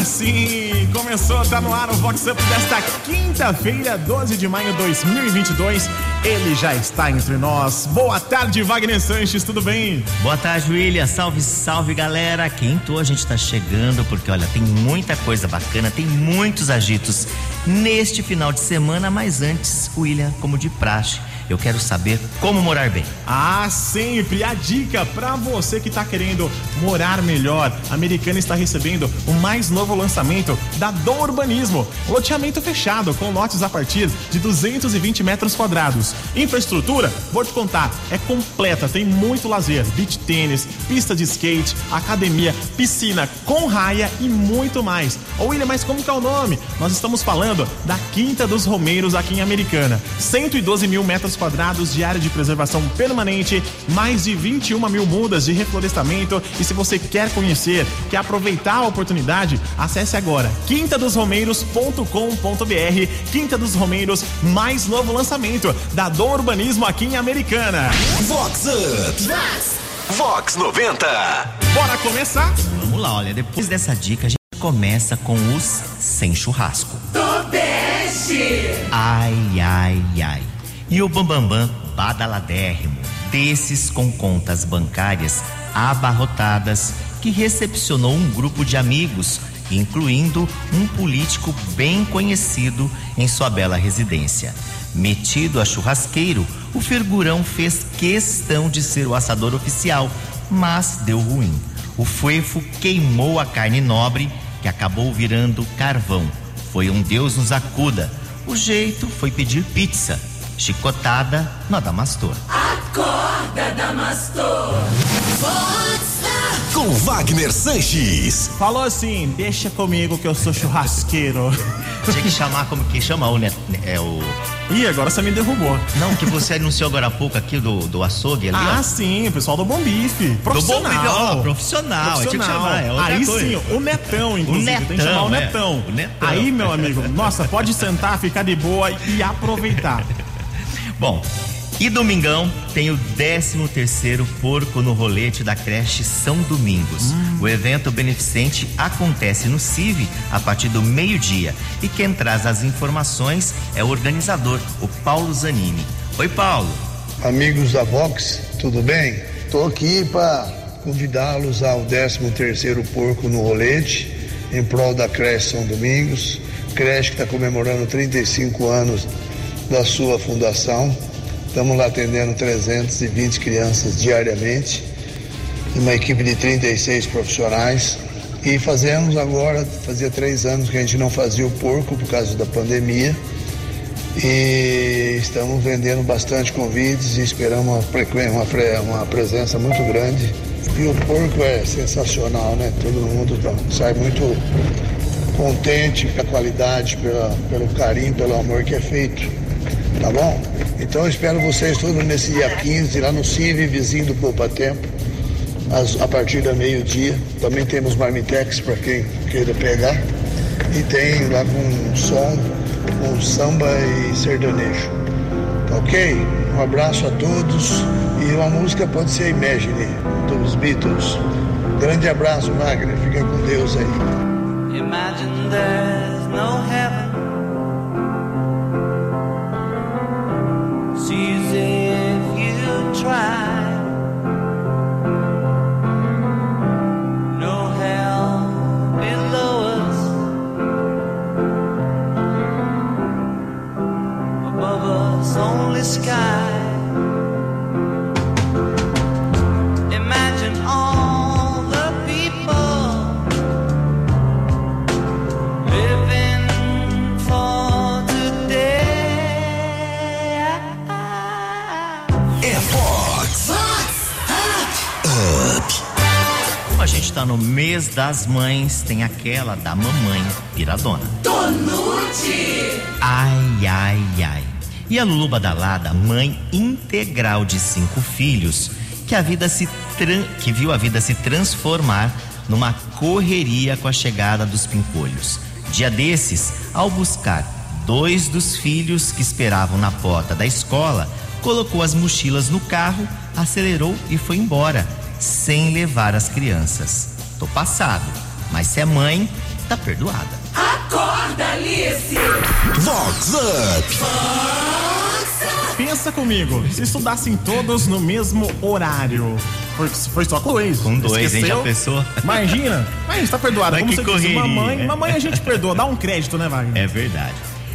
Agora sim, começou, tá no ar o Vox Up desta quinta-feira, 12 de maio de 2022. Ele já está entre nós. Boa tarde, Wagner Sanches, tudo bem? Boa tarde, William. Salve, salve, galera. Quinto, a gente tá chegando porque, olha, tem muita coisa bacana, tem muitos agitos neste final de semana, mas antes, William, como de praxe, eu quero saber como morar bem. Ah, sempre! A dica para você que está querendo morar melhor. A Americana está recebendo o mais novo lançamento da Dom Urbanismo. Loteamento fechado, com lotes a partir de 220 metros quadrados. Infraestrutura, vou te contar, é completa, tem muito lazer, beach tênis, pista de skate, academia, piscina com raia e muito mais. Ô William, mas como que é o nome? Nós estamos falando da Quinta dos Romeiros aqui em Americana. 112 mil metros quadrados de área de preservação permanente, mais de 21 mil mudas de reflorestamento. E se você quer conhecer, quer aproveitar a oportunidade, acesse agora quintadosromeiros.com.br. Quinta dos Romeiros, mais novo lançamento da Dom Urbanismo aqui em Americana. Vox Up. Vox. Vox 90. Bora começar? Vamos lá, olha, depois dessa dica a gente começa com os sem churrasco. Tobeste! Ai, ai, ai. E o Bambambam badaladérrimo, desses com contas bancárias abarrotadas, que recepcionou um grupo de amigos, incluindo um político bem conhecido em sua bela residência. Metido a churrasqueiro, o figurão fez questão de ser o assador oficial, mas deu ruim. O fuefo queimou a carne nobre, que acabou virando carvão. Foi um Deus nos acuda. O jeito foi pedir pizza Chicotada no Adamastor. Acorda, Damastor! Com Wagner Sanches. Falou assim: deixa comigo que eu sou churrasqueiro. Tinha que chamar como que chama o, net, é o. Ih, agora você me derrubou. Não, que você anunciou agora há pouco aqui do, do açougue ali. Ah, ó. sim, o pessoal do Bom Bife. Profissional. Do bom nível, ó, profissional. Tinha que Profissional. chamar, é outra Aí coisa. sim, o Netão, inclusive. Tem que Netão, chamar o é. Netão. O Netão. Aí, meu amigo, nossa, pode sentar, ficar de boa e aproveitar. Bom, e domingão tem o 13 terceiro Porco no Rolete da creche São Domingos. O evento beneficente acontece no CIV a partir do meio-dia. E quem traz as informações é o organizador, o Paulo Zanini. Oi, Paulo. Amigos da Vox, tudo bem? Estou aqui para convidá-los ao 13º Porco no Rolete, em prol da creche São Domingos, creche que está comemorando 35 anos da sua fundação. Estamos lá atendendo 320 crianças diariamente, uma equipe de 36 profissionais. E fazemos agora, fazia três anos que a gente não fazia o porco por causa da pandemia e estamos vendendo bastante convites e esperamos uma, uma, uma presença muito grande. E o porco é sensacional, né? Todo mundo tá- sai muito contente pela qualidade, pela, pelo carinho, pelo amor que é feito. Tá bom? Então eu espero vocês todos nesse dia 15, lá no CIV, vizinho do Poupa Tempo, a partir da meio-dia. Também temos marmitex para quem queira pegar. E tem lá com som, com samba e sertanejo. Tá ok? Um abraço a todos. E uma música pode ser Imagine, dos Beatles. Grande abraço, Wagner. Fica com Deus aí. Imagine there's no heaven. Try. Mês das mães, tem aquela da mamãe piradona. Tonute! Ai, ai, ai. E a Lulu Badalada, mãe integral de cinco filhos, que a vida se que viu a vida se transformar numa correria com a chegada dos pimpolhos. Dia desses, ao buscar dois dos filhos que esperavam na porta da escola, colocou as mochilas no carro, acelerou e foi embora, sem levar as crianças. Tô passado, mas se é mãe, tá perdoada. Acorda, Alice! Vox Up. Pensa comigo, se estudassem todos no mesmo horário. Foi, foi só com dois. Com dois, hein? Já pensou? Imagina. Mas a gente tá perdoado. Mas Como que você disse, mamãe, mamãe a gente perdoa. Dá um crédito, né, Wagner? É verdade.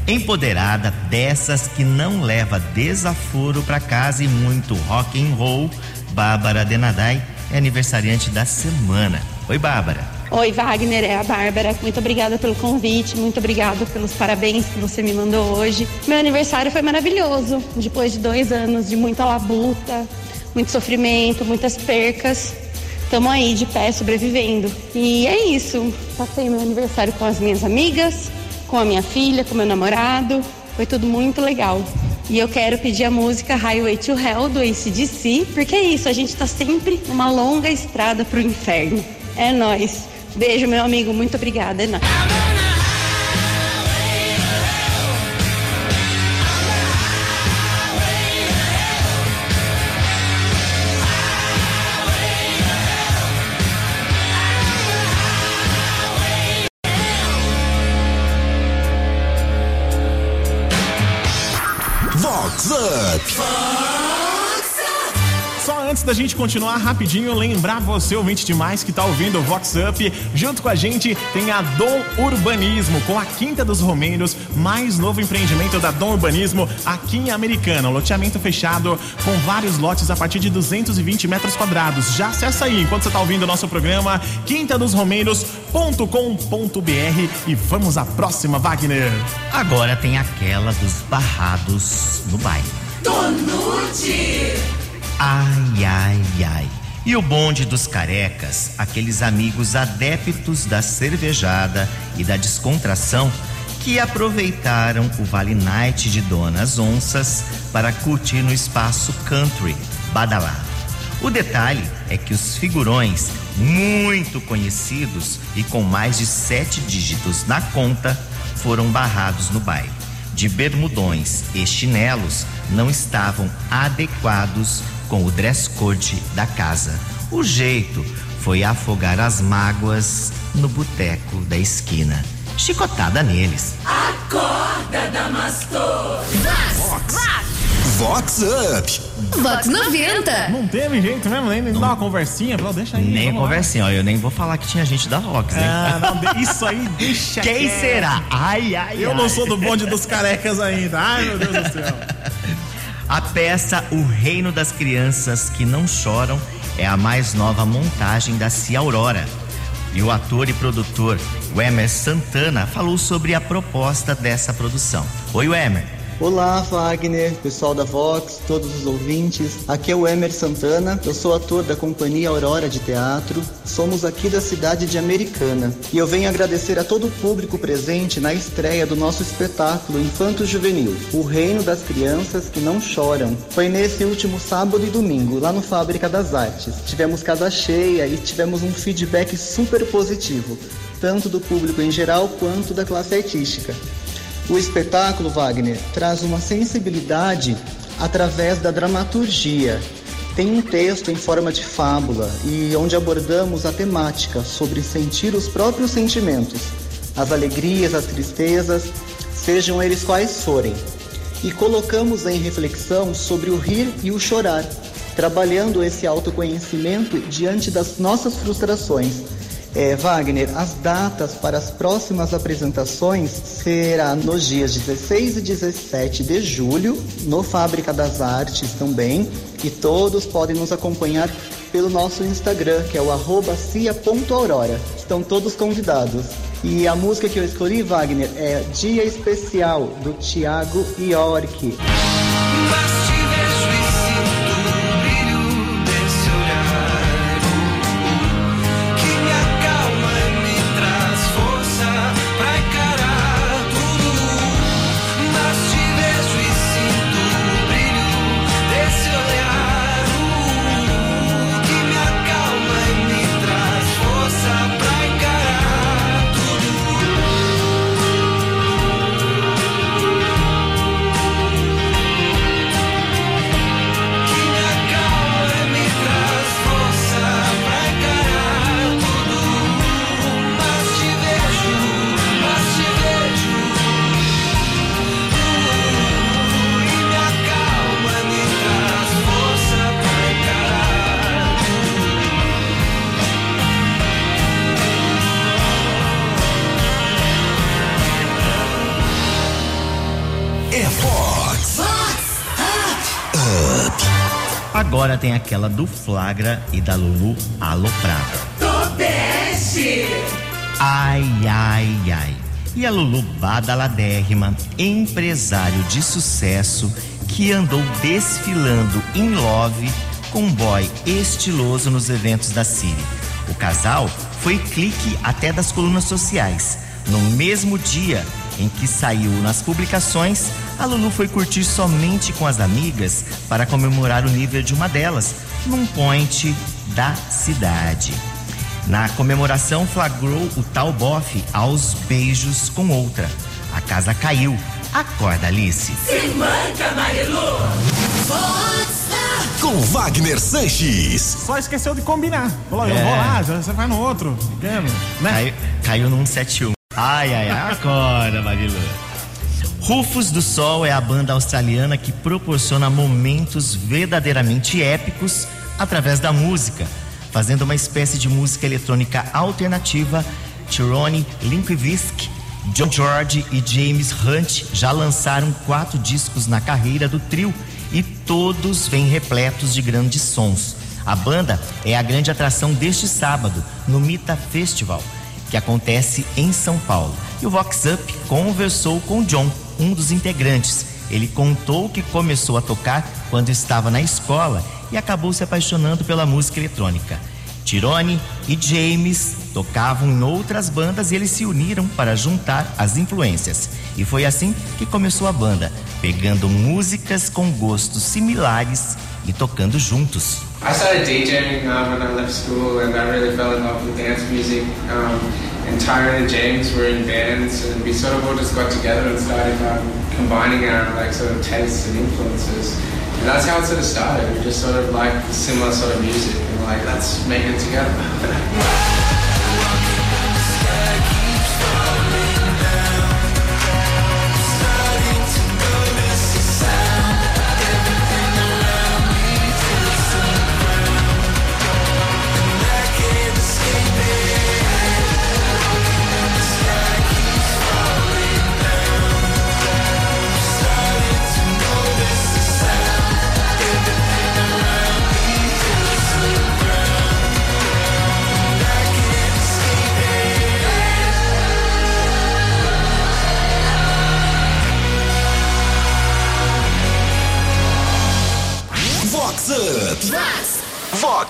Empoderada dessas que não leva desaforo pra casa e muito rock and roll, Bárbara Denadai é aniversariante da semana. Oi, Bárbara. Oi, Wagner, é a Bárbara. Muito obrigada pelo convite, muito obrigada pelos parabéns que você me mandou hoje. Meu aniversário foi maravilhoso. Depois de dois anos de muita labuta, muito sofrimento, muitas percas, estamos aí de pé sobrevivendo. E é isso. Passei meu aniversário com as minhas amigas, com a minha filha, com meu namorado. Foi tudo muito legal. E eu quero pedir a música Highway to Hell do ACDC, porque é isso, a gente tá sempre numa longa estrada pro inferno. É nóis. Beijo, meu amigo, muito obrigada. É nóis. Da gente continuar rapidinho, lembrar você, ouvinte demais, que tá ouvindo o Vox Up, junto com a gente tem a Dom Urbanismo, com a Quinta dos Romeiros, mais novo empreendimento da Dom Urbanismo aqui em Americana. Um loteamento fechado com vários lotes a partir de 220 metros quadrados. Já acessa aí, enquanto você tá ouvindo o nosso programa, quintadosromeiros.com.br e vamos à próxima, Wagner. Agora tem aquela dos barrados no baile. Tonute! Ai, ai, ai. E o bonde dos carecas, aqueles amigos adeptos da cervejada e da descontração que aproveitaram o Vale Night de Donas Onças para curtir no espaço country badalado. O detalhe é que os figurões, muito conhecidos e com mais de sete dígitos na conta, foram barrados no baile. De bermudões e chinelos não estavam adequados com o dress code da casa. O jeito foi afogar as mágoas no boteco da esquina. Chicotada neles. Acorda, Damastor! Vox Up. Vox 90. Não teve jeito mesmo, nem, nem dar uma conversinha, falou, deixa aí. Nem conversinha, ó. Eu nem vou falar que tinha gente da Vox, hein? Ah, não, isso aí deixa Quem será? Ai, ai, Eu ai. não sou do bonde dos carecas ainda. Ai, meu Deus do céu. A peça O Reino das Crianças que Não Choram é a mais nova montagem da Cia Aurora. E o ator e produtor Wemer Santana falou sobre a proposta dessa produção. Oi, Wemer. Olá, Wagner, pessoal da Vox, todos os ouvintes. Aqui é o Emer Santana, eu sou ator da Companhia Aurora de Teatro. Somos aqui da cidade de Americana. E eu venho agradecer a todo o público presente na estreia do nosso espetáculo Infanto Juvenil, O Reino das Crianças que Não Choram. Foi nesse último sábado e domingo, lá no Fábrica das Artes. Tivemos casa cheia e tivemos um feedback super positivo, tanto do público em geral quanto da classe artística. O espetáculo, Wagner, traz uma sensibilidade através da dramaturgia. Tem um texto em forma de fábula e onde abordamos a temática sobre sentir os próprios sentimentos, as alegrias, as tristezas, sejam eles quais forem. E colocamos em reflexão sobre o rir e o chorar, trabalhando esse autoconhecimento diante das nossas frustrações. É, Wagner, as datas para as próximas apresentações será nos dias 16 e 17 de julho, no Fábrica das Artes também, e todos podem nos acompanhar pelo nosso Instagram, que é o arroba cia.aurora. Estão todos convidados. E a música que eu escolhi, Wagner, é Dia Especial, do Tiago York. Agora tem aquela do Flagra e da Lulu Aloprada. Tobeste. Ai, ai, ai. E a Lulu Badaladérrima, empresário de sucesso que andou desfilando em love com um boy estiloso nos eventos da Siri. O casal foi clique até das colunas sociais. No mesmo dia em que saiu nas publicações, a Lulu foi curtir somente com as amigas para comemorar o nível de uma delas, num point da cidade. Na comemoração, flagrou o tal bofe aos beijos com outra. A casa caiu. Acorda, Alice. Se manca, Marilu. Com Wagner Sanches. Só esqueceu de combinar. Falou, eu É. vou lá, você vai no outro. Né? Caiu, caiu num 71. Ai, ai, ai, acorda, Marilu. Rufus do Sol é a banda australiana que proporciona momentos verdadeiramente épicos através da música, fazendo uma espécie de música eletrônica alternativa. Tyrone Linkvisk, John George e James Hunt já lançaram quatro discos na carreira do trio e todos vêm repletos de grandes sons. A banda é a grande atração deste sábado no Mita Festival, que acontece em São Paulo. E o Vox Up conversou com John, um dos integrantes. Ele contou que começou a tocar quando estava na escola e acabou se apaixonando pela música eletrônica. Tirone e James tocavam em outras bandas e eles se uniram para juntar as influências. E foi assim que começou a banda, pegando músicas com gostos similares e tocando juntos. I started DJing uh, when I left school, and I really fell in love with dance music. Um, and Tyron and James were in bands, and we sort of all just got together and started um, combining our like sort of tastes and influences. And that's how it sort of started. We just sort of like similar sort of music, and like let's make it together.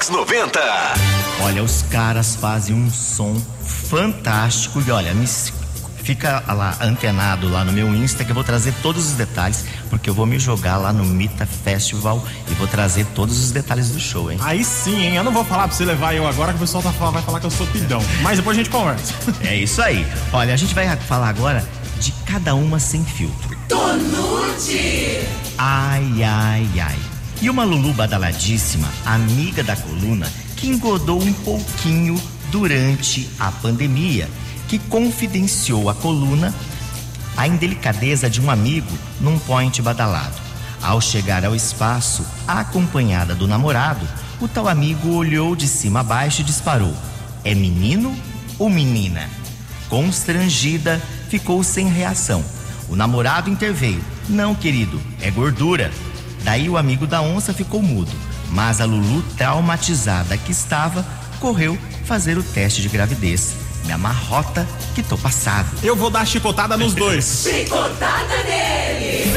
Vox 90. Olha, os caras fazem um som fantástico e olha, me fica lá antenado lá no meu Insta que eu vou trazer todos os detalhes, porque eu vou me jogar lá no Mita Festival e vou trazer todos os detalhes do show, hein? Aí sim, hein? Eu não vou falar pra você levar eu agora, que o pessoal tá, falando- vai falar que eu sou pidão. Mas depois a gente conversa. É isso aí. Olha, a gente vai falar agora de cada uma sem filtro. Tonute. Ai, ai, ai. E uma Lulu badaladíssima, amiga da coluna, que engodou um pouquinho durante a pandemia, que confidenciou a coluna a indelicadeza de um amigo num point badalado. Ao chegar ao espaço, acompanhada do namorado, o tal amigo olhou de cima a baixo e disparou: É menino ou menina? Constrangida, ficou sem reação. O namorado interveio: Não, querido, é gordura. Daí o amigo da onça ficou mudo, mas a Lulu, traumatizada que estava, correu fazer o teste de gravidez. Me amarrota que tô passado. Eu vou dar chicotada nos dois. Chicotada nele.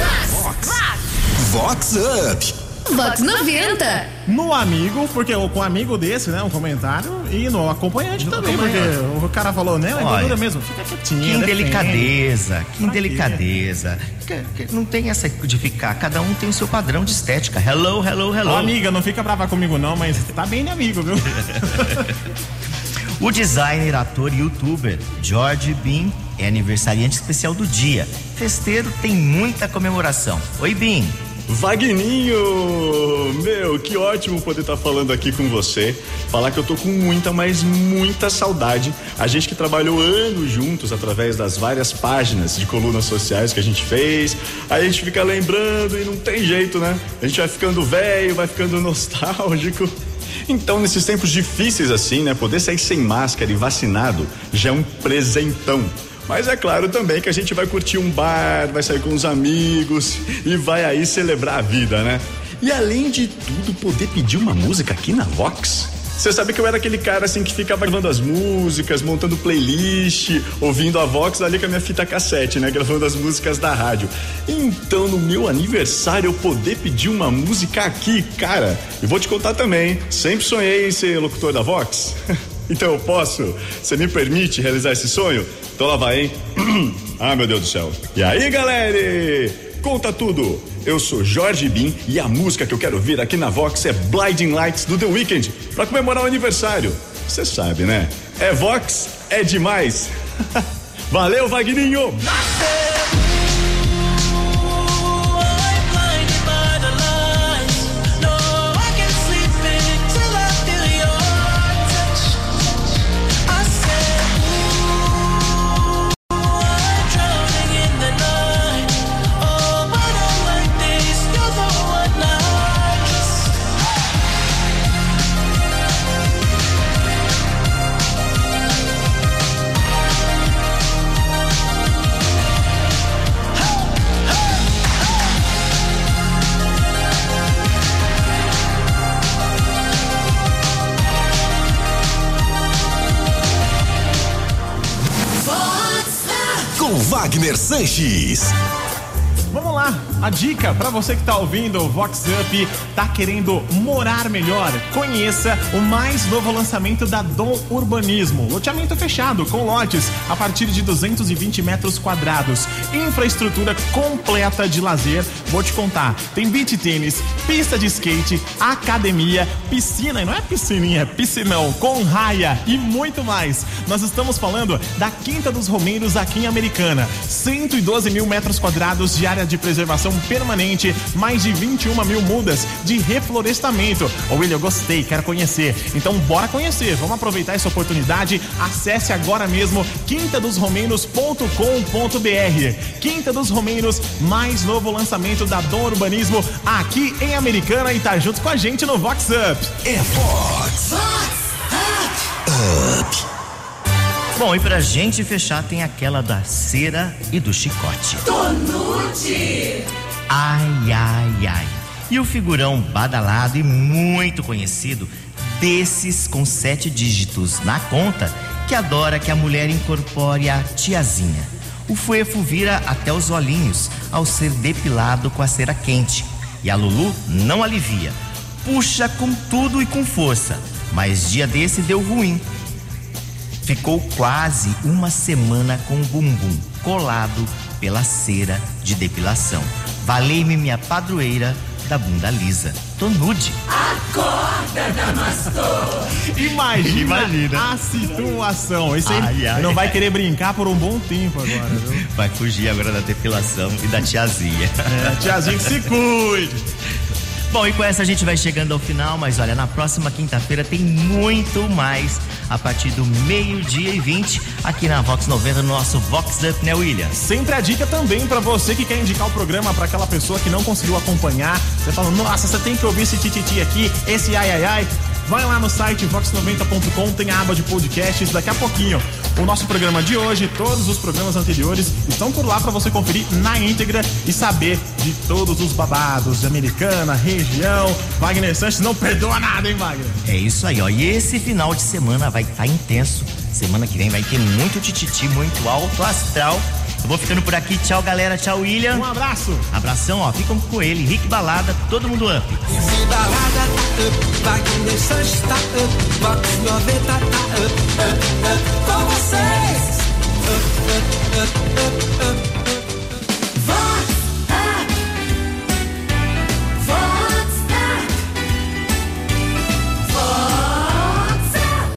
Vox Up. Vox 90. No amigo, porque o- com um amigo desse, né? Um comentário. E no acompanhante também, porque o cara falou, né? É Olha, gordura mesmo. Fica quietinho. Que defende. indelicadeza, que indelicadeza. Que Não tem essa de ficar, cada um tem o seu padrão de estética. Hello, hello, hello. Ô, amiga, não fica brava comigo não, mas tá bem de amigo, viu? O designer, ator e youtuber George Bean é aniversariante especial do dia. Festeiro tem muita comemoração. Oi, Bean. Vagninho! Meu, que ótimo poder estar falando aqui com você. Falar que eu tô com muita, mas muita saudade. A gente que trabalhou anos juntos através das várias páginas de colunas sociais que a gente fez. Aí a gente fica lembrando e não tem jeito, né? A gente vai ficando velho, vai ficando nostálgico. Então, nesses tempos difíceis assim, né? Poder sair sem máscara e vacinado já é um presentão. Mas é claro também que a gente vai curtir um bar, vai sair com os amigos e vai aí celebrar a vida, né? E além de tudo, poder pedir uma música aqui na Vox. Você sabe que eu era aquele cara assim que ficava gravando as músicas, montando playlist, ouvindo a Vox ali com a minha fita cassete, né? Gravando as músicas da rádio. Então, no meu aniversário, eu poder pedir uma música aqui, cara. E vou te contar também, sempre sonhei em ser locutor da Vox. então eu posso? Você me permite realizar esse sonho? Então lá vai, hein? ah, meu Deus do céu. E aí, galera? Conta tudo! Eu sou Jorge Bin e a música que eu quero ouvir aqui na Vox é Blinding Lights do The Weeknd para comemorar o aniversário. Você sabe, né? É Vox, é demais. Valeu, Vagninho! Com Wagner Sanches. Lá, a dica para você que tá ouvindo o Vox Up, tá querendo morar melhor, conheça o mais novo lançamento da Dom Urbanismo. Loteamento fechado com lotes a partir de 220 metros quadrados. Infraestrutura completa de lazer. Vou te contar, tem beach tênis, pista de skate, academia, piscina, e não é piscininha, é piscinão, com raia e muito mais. Nós estamos falando da Quinta dos Romeiros aqui em Americana. 112 mil metros quadrados de área de preservação permanente, mais de 21 mil mudas de reflorestamento. Ô William, eu gostei, quero conhecer. Então bora conhecer, vamos aproveitar essa oportunidade. Acesse agora mesmo quintadosromeiros.com.br. Quinta dos Romeiros, mais novo lançamento da Dom Urbanismo aqui em Americana e tá junto com a gente no Vox Up. É Vox. Up. Bom, e pra gente fechar tem aquela da cera e do chicote. Tonute. Ai, ai, ai. E o figurão badalado e muito conhecido, desses com sete dígitos na conta, que adora que a mulher incorpore a tiazinha. O fuefo vira até os olhinhos ao ser depilado com a cera quente. E a Lulu não alivia. Puxa com tudo e com força. Mas dia desse deu ruim. Ficou quase uma semana com o bumbum colado pela cera de depilação. Valei-me minha padroeira da bunda lisa. Tô nude. Acorda, Damastor. Imagina, Imagina. a situação. Esse aí Ai, ai. não vai querer brincar por um bom tempo agora, viu? Vai fugir agora da depilação e da tiazinha. É, tiazinha que se cuide. Bom, e com essa a gente vai chegando ao final, mas olha, na próxima quinta-feira tem muito mais a partir do meio-dia e 20 aqui na Vox 90, no nosso Vox Up, né, William? Sempre a dica também pra você que quer indicar o programa pra aquela pessoa que não conseguiu acompanhar. Você fala, nossa, você tem que ouvir esse tititi aqui, esse ai ai ai. Vai lá no site vox90.com, tem a aba de podcasts. Daqui a pouquinho, o nosso programa de hoje, todos os programas anteriores estão por lá pra você conferir na íntegra e saber de todos os babados de Americana, região. Wagner Sanches não perdoa nada, hein, Wagner? É isso aí, ó. E esse final de semana vai estar intenso. Semana que vem vai ter muito tititi, muito alto astral. Eu vou ficando por aqui. Tchau, galera. Tchau, William. Um abraço. Abração, ó. Ficam com ele. Rick Balada, todo mundo up. Up, up, up, up, up. Up, up, up, up, up.